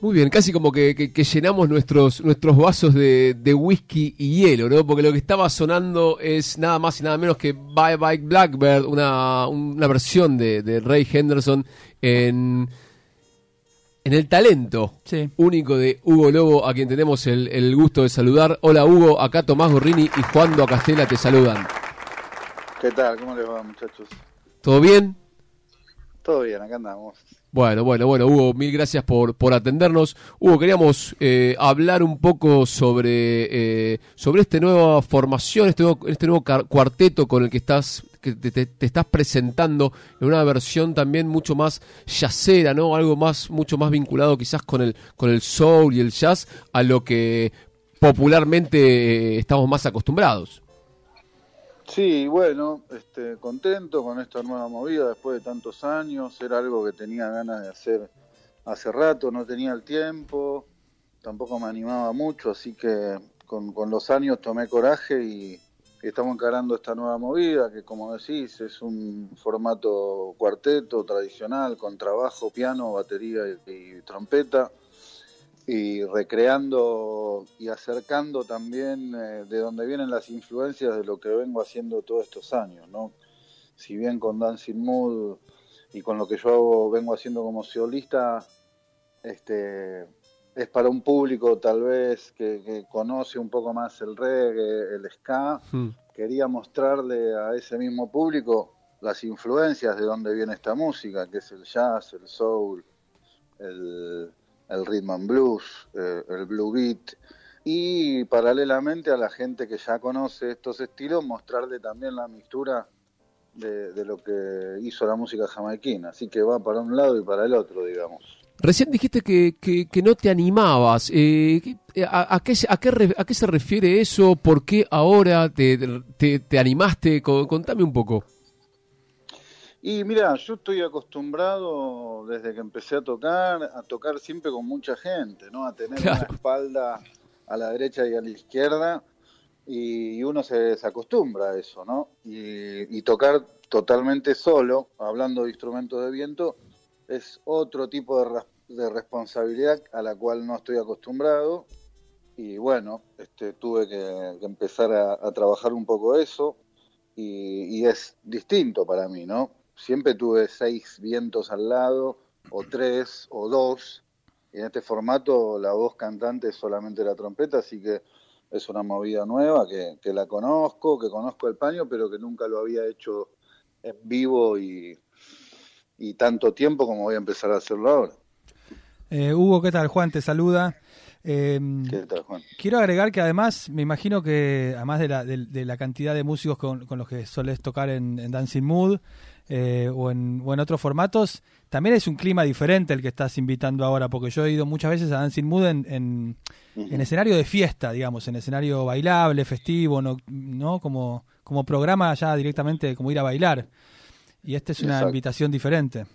Muy bien, casi como que, llenamos nuestros, nuestros vasos de, whisky y hielo, ¿no? Porque lo que estaba sonando es nada más y nada menos que Bye Bye Blackbird, una, una versión de, Ray Henderson en, en el talento único de Hugo Lobo, a quien tenemos el, el, gusto de saludar. Hola Hugo, acá Tomás Gorrini y Juan Do Castela te saludan. ¿Qué tal? ¿Cómo les va muchachos? ¿Todo bien? Todo bien, acá andamos. Bueno, bueno, bueno, Hugo, mil gracias por, por atendernos. Hugo, queríamos eh, hablar un poco sobre, eh, sobre esta nueva formación, este nuevo, este nuevo cuarteto con el que estás que te, estás presentando en una versión también mucho más jazzera, ¿no? Algo más, mucho más vinculado quizás con el, con el soul y el jazz a lo que popularmente eh, estamos más acostumbrados. Sí, bueno, este, contento con esta nueva movida después de tantos años. Era algo que tenía ganas de hacer hace rato, no tenía el tiempo, tampoco me animaba mucho, así que con, los años tomé coraje y, estamos encarando esta nueva movida que, como decís, es un formato cuarteto tradicional con trabajo, piano, batería y trompeta y recreando y acercando también eh, de dónde vienen las influencias de lo que vengo haciendo todos estos años, ¿no? Si bien con Dancing Mood y con lo que yo hago, vengo haciendo como solista, este, es para un público tal vez que, conoce un poco más el reggae, el ska, hmm. quería mostrarle a ese mismo público las influencias de dónde viene esta música, que es el jazz, el soul, el, el rhythm and blues, eh, el blue beat, y paralelamente a la gente que ya conoce estos estilos, mostrarle también la mixtura de, lo que hizo la música jamaiquina. Así que va para un lado y para el otro, digamos. Recién dijiste que, que, no te animabas. Eh, a, qué, a, qué, ¿A qué se refiere eso? ¿Por qué ahora te, te, te animaste? Contame un poco. Y mira, yo estoy acostumbrado desde que empecé a tocar, a tocar siempre con mucha gente, ¿no? A tener una espalda a la derecha y a la izquierda y uno se, acostumbra a eso, ¿no? Y, tocar totalmente solo, hablando de instrumentos de viento, es otro tipo de, responsabilidad a la cual no estoy acostumbrado y bueno, este, tuve que, empezar a, trabajar un poco eso y, y es distinto para mí, ¿no? Siempre tuve seis vientos al lado, o tres, o dos. Y en este formato la voz cantante es solamente la trompeta, así que es una movida nueva que, la conozco, que conozco el paño, pero que nunca lo había hecho en vivo y, tanto tiempo como voy a empezar a hacerlo ahora. Eh, Hugo, ¿qué tal? Juan te saluda. Em, ¿Qué tal, Juan? Quiero agregar que además, me imagino que además de la, de, la cantidad de músicos con, los que soles tocar en Dancing Mood, eh, o, en, otros formatos, también es un clima diferente el que estás invitando ahora, porque yo he ido muchas veces a Dancing Mood en, en, escenario de fiesta, digamos, en escenario bailable, festivo, no, ¿no? Como, como programa ya directamente como ir a bailar. Y esta es una invitación diferente.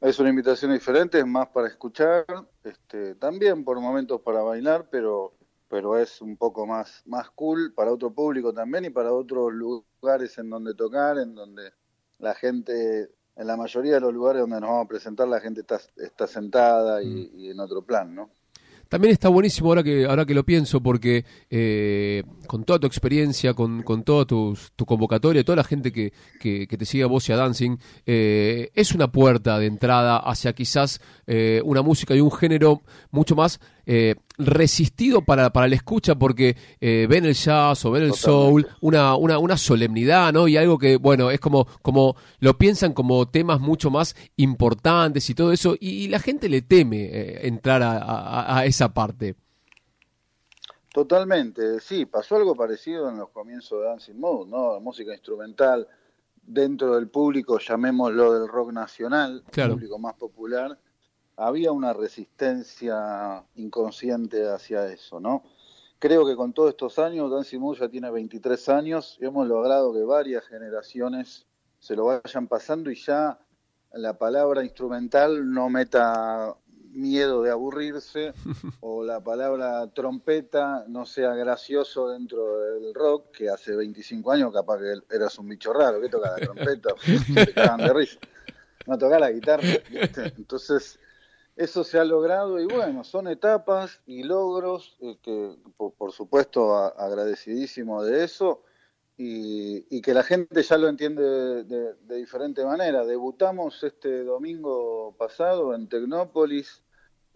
Es una invitación diferente, es más para escuchar, este, también por momentos para bailar, pero pero es un poco más, más cool para otro público también y para otros lugares en donde tocar, en donde la gente, en la mayoría de los lugares donde nos vamos a presentar, la gente está, está sentada y, mm. y en otro plan, ¿no? También está buenísimo ahora que, ahora que lo pienso, porque eh, con toda tu experiencia, con, con toda tu, convocatoria, toda la gente que, que, te sigue a vos y a Dancing, eh, es una puerta de entrada hacia quizás eh, una música y un género mucho más resistido para, para la escucha, porque ven el jazz o ven el soul, una, una, una solemnidad, ¿no? Y algo que, bueno, es como, como lo piensan como temas mucho más importantes y todo eso, y, la gente le teme entrar a, a, a esa parte. Totalmente, sí, pasó algo parecido en los comienzos de Dancing Mode, ¿no? Música instrumental dentro del público, llamémoslo del rock nacional, el público más popular, había una resistencia inconsciente hacia eso, ¿no? Creo que con todos estos años, Dancing Mode ya tiene 23 años, y hemos logrado que varias generaciones se lo vayan pasando y ya la palabra instrumental no meta miedo de aburrirse o la palabra trompeta no sea gracioso dentro del rock, que hace 25 años capaz que eras un bicho raro, que toca la trompeta, te de risa. No toca la guitarra. Entonces, eso se ha logrado y bueno, son etapas y logros eh, que por, supuesto agradecidísimo de eso y, que la gente ya lo entiende de, diferente manera. Debutamos este domingo pasado en Tecnópolis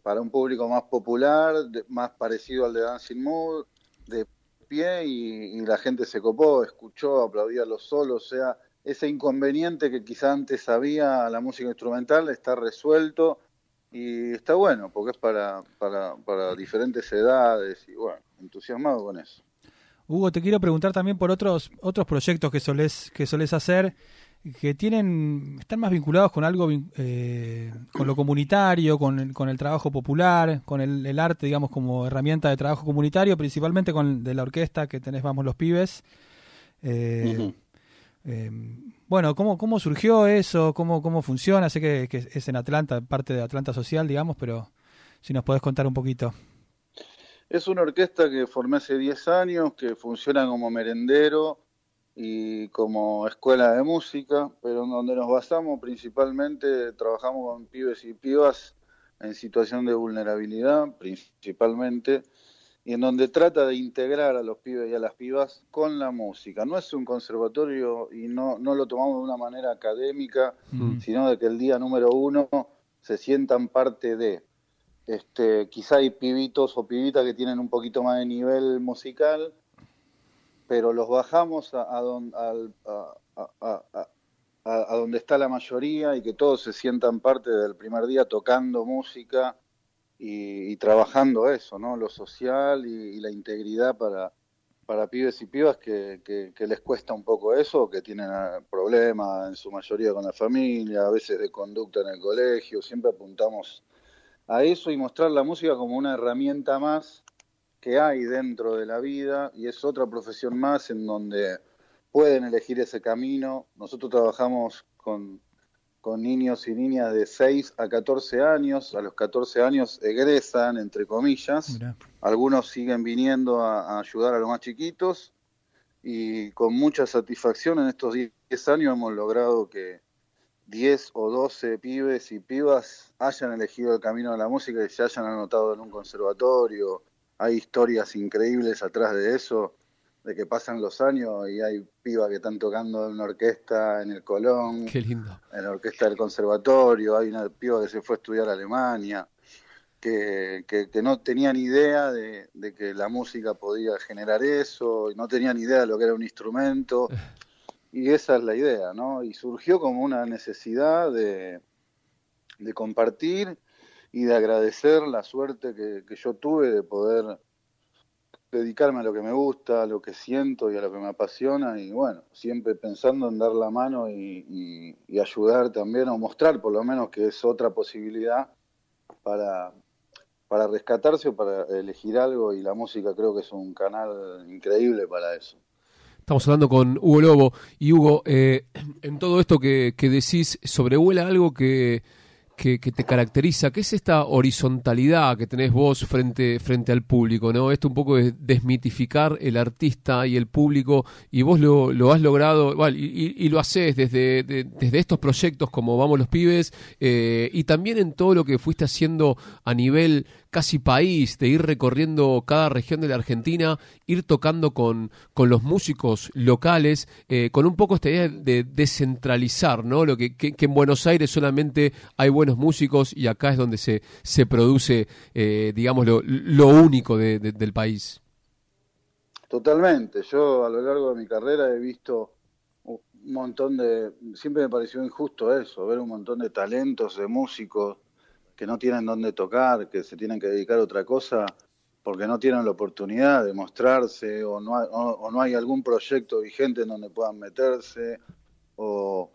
para un público más popular, más parecido al de Dancing Mood, de pie y, la gente se copó, escuchó, aplaudía los solos, o sea, ese inconveniente que quizá antes había la música instrumental está resuelto y está bueno, porque es para, para, para diferentes edades y bueno, entusiasmado con eso. Hugo, te quiero preguntar también por otros otros proyectos que solés, que solés hacer que tienen están más vinculados con algo eh, con lo comunitario con el, con el trabajo popular con el, arte digamos como herramienta de trabajo comunitario principalmente con de la orquesta que tenés vamos los pibes eh, eh, bueno, ¿cómo, ¿cómo surgió eso? ¿Cómo, cómo funciona? Sé que, es en Atlanta, parte de Atlanta Social, digamos, pero si nos podés contar un poquito. Es una orquesta que formé hace 10 años, que funciona como merendero y como escuela de música, pero donde nos basamos principalmente, trabajamos con pibes y pibas en situación de vulnerabilidad, principalmente, y en donde trata de integrar a los pibes y a las pibas con la música. No es un conservatorio y no, no lo tomamos de una manera académica, mm. sino de que el día número uno se sientan parte de. Este, quizá hay pibitos o pibitas que tienen un poquito más de nivel musical, pero los bajamos a, a donde está la mayoría y que todos se sientan parte del primer día tocando música y, trabajando eso, ¿no? Lo social y, la integridad para, para pibes y pibas que, que, les cuesta un poco eso, que tienen ah, problemas en su mayoría con la familia, a veces de conducta en el colegio, siempre apuntamos a eso y mostrar la música como una herramienta más que hay dentro de la vida y es otra profesión más en donde pueden elegir ese camino. Nosotros trabajamos con con niños y niñas de 6 a 14 años. A los 14 años egresan, entre comillas. Algunos siguen viniendo a, ayudar a los más chiquitos y con mucha satisfacción en estos 10 años hemos logrado que 10 o 12 pibes y pibas hayan elegido el camino de la música y se hayan anotado en un conservatorio. Hay historias increíbles atrás de eso de que pasan los años y hay pibas que están tocando en una orquesta en el Colón, en la orquesta del conservatorio, hay una piba que se fue a estudiar a Alemania, que, que, no tenían idea de, que la música podía generar eso, y no tenían idea de lo que era un instrumento, y esa es la idea, ¿no? Y surgió como una necesidad de, de compartir y de agradecer la suerte que, que yo tuve de poder dedicarme a lo que me gusta, a lo que siento y a lo que me apasiona y bueno, siempre pensando en dar la mano y, ayudar también o mostrar por lo menos que es otra posibilidad para, rescatarse o para elegir algo y la música creo que es un canal increíble para eso. Estamos hablando con Hugo Lobo y Hugo, eh, en todo esto que decís, sobrevuela algo que que, te caracteriza, que es esta horizontalidad que tenés vos frente, frente al público, ¿no? Esto un poco de desmitificar el artista y el público, y vos lo, lo has logrado, y, lo haces desde, desde estos proyectos como Vamos los Pibes, eh, y también en todo lo que fuiste haciendo a nivel casi país, de ir recorriendo cada región de la Argentina, ir tocando con, con los músicos locales, eh, con un poco esta idea de descentralizar, ¿no? Lo que, que, en Buenos Aires solamente hay buenos músicos y acá es donde se, se produce, eh, digamos, lo, lo único del país. Totalmente. Yo a lo largo de mi carrera he visto un montón de... Siempre me pareció injusto eso, ver un montón de talentos de músicos que no tienen dónde tocar, que se tienen que dedicar a otra cosa porque no tienen la oportunidad de mostrarse o no hay, o, no hay algún proyecto vigente en donde puedan meterse o,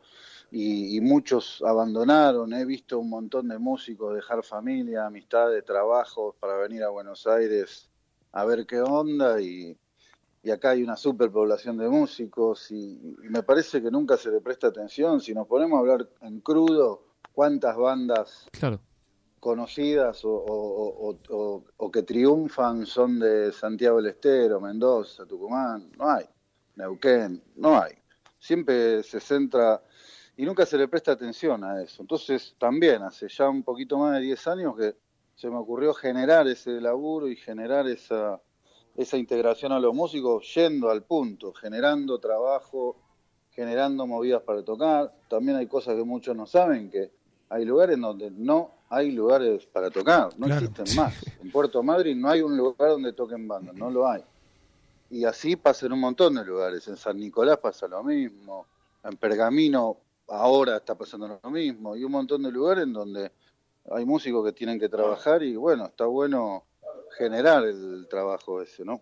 y, muchos abandonaron. He visto un montón de músicos dejar familia, amistades, trabajos para venir a Buenos Aires a ver qué onda y, acá hay una superpoblación de músicos y, y, me parece que nunca se le presta atención. Si nos ponemos a hablar en crudo, cuántas bandas claro conocidas o, que triunfan son de Santiago del Estero, Mendoza, Tucumán, no hay. Neuquén, no hay. Siempre se centra, y nunca se le presta atención a eso. Entonces, también hace ya un poquito más de 10 años que se me ocurrió generar ese laburo y generar esa, esa integración a los músicos yendo al punto, generando trabajo, generando movidas para tocar. También hay cosas que muchos no saben, que hay lugares donde no hay lugares para tocar, no existen más. En Puerto Madryn no hay un lugar donde toquen bandas, no lo hay. Y así pasa en un montón de lugares. En San Nicolás pasa lo mismo, en Pergamino ahora está pasando lo mismo, y un montón de lugares en donde hay músicos que tienen que trabajar y bueno, está bueno generar el trabajo ese, ¿no?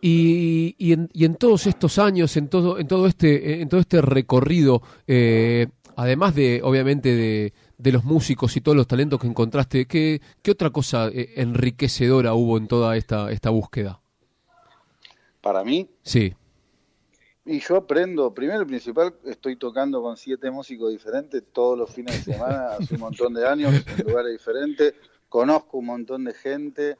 Y, y, en, y en todos estos años, en todo, en todo este, en todo este recorrido, eh, además de, obviamente, de, de, los músicos y todos los talentos que encontraste, ¿qué, qué otra cosa eh, enriquecedora hubo en toda esta, esta búsqueda? Para mí. Sí. Y yo aprendo, primero y principal, estoy tocando con siete músicos diferentes todos los fines de semana, hace un montón de años, en lugares diferentes, conozco un montón de gente,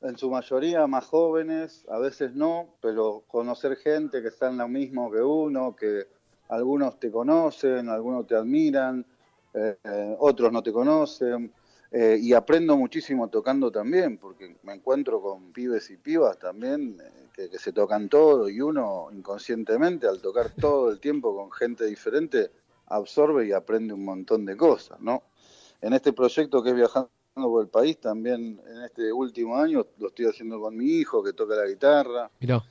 en su mayoría más jóvenes, a veces no, pero conocer gente que está en lo mismo que uno, que algunos te conocen, algunos te admiran, eh, eh, otros no te conocen, eh, y aprendo muchísimo tocando también, porque me encuentro con pibes y pibas también que, que, se tocan todo y uno inconscientemente al tocar todo el tiempo con gente diferente absorbe y aprende un montón de cosas, ¿no? En este proyecto que es Viajando por el País, también en este último año lo estoy haciendo con mi hijo que toca la guitarra. Mirá.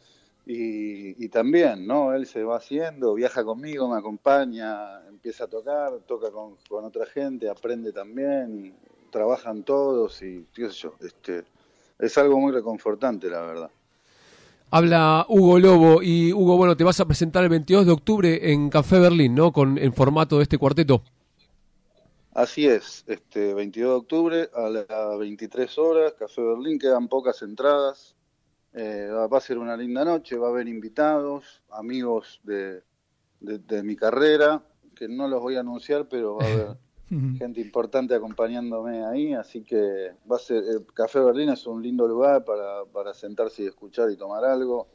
Y, y, también, ¿no? Él se va haciendo, viaja conmigo, me acompaña, empieza a tocar, toca con, con otra gente, aprende también trabajan todos y qué sé yo, este, es algo muy reconfortante, la verdad. Habla Hugo Lobo y Hugo, bueno, te vas a presentar el 22 de octubre en Café Berlín, ¿no? Con el formato de este cuarteto. Así es, este 22 de octubre a las 23 horas, Café Berlín, quedan pocas entradas, eh, va a ser una linda noche, va a haber invitados, amigos de, de, de mi carrera, que no los voy a anunciar, pero va a haber gente importante acompañándome ahí, así que va a ser, el Café Berlín es un lindo lugar para, para sentarse y escuchar y tomar algo,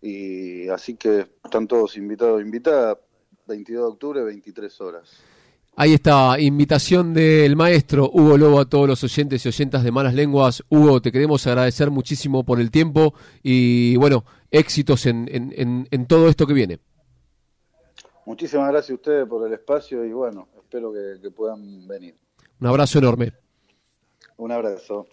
y así que están todos invitados invitadas, 22 de octubre, 23 horas. Ahí está, invitación del maestro Hugo Lobo a todos los oyentes y oyentas de Malas Lenguas. Hugo, te queremos agradecer muchísimo por el tiempo y bueno, éxitos en, en, en, en todo esto que viene. Muchísimas gracias a ustedes por el espacio y bueno, espero que, que puedan venir. Un abrazo enorme. Un abrazo.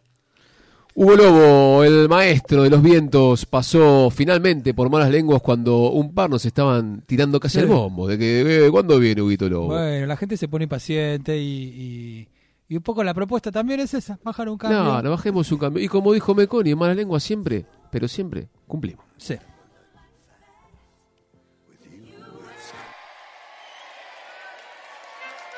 Hugo Lobo, el maestro de los vientos, pasó finalmente por malas lenguas cuando un par nos estaban tirando casi el bombo. De que, eh, ¿cuándo viene Huguito Lobo? Bueno, la gente se pone impaciente y, y, y, un poco la propuesta también es esa, bajar un cambio. No, no bajemos un cambio. Y como dijo Meconi, en malas lenguas siempre, pero siempre cumplimos. Sí.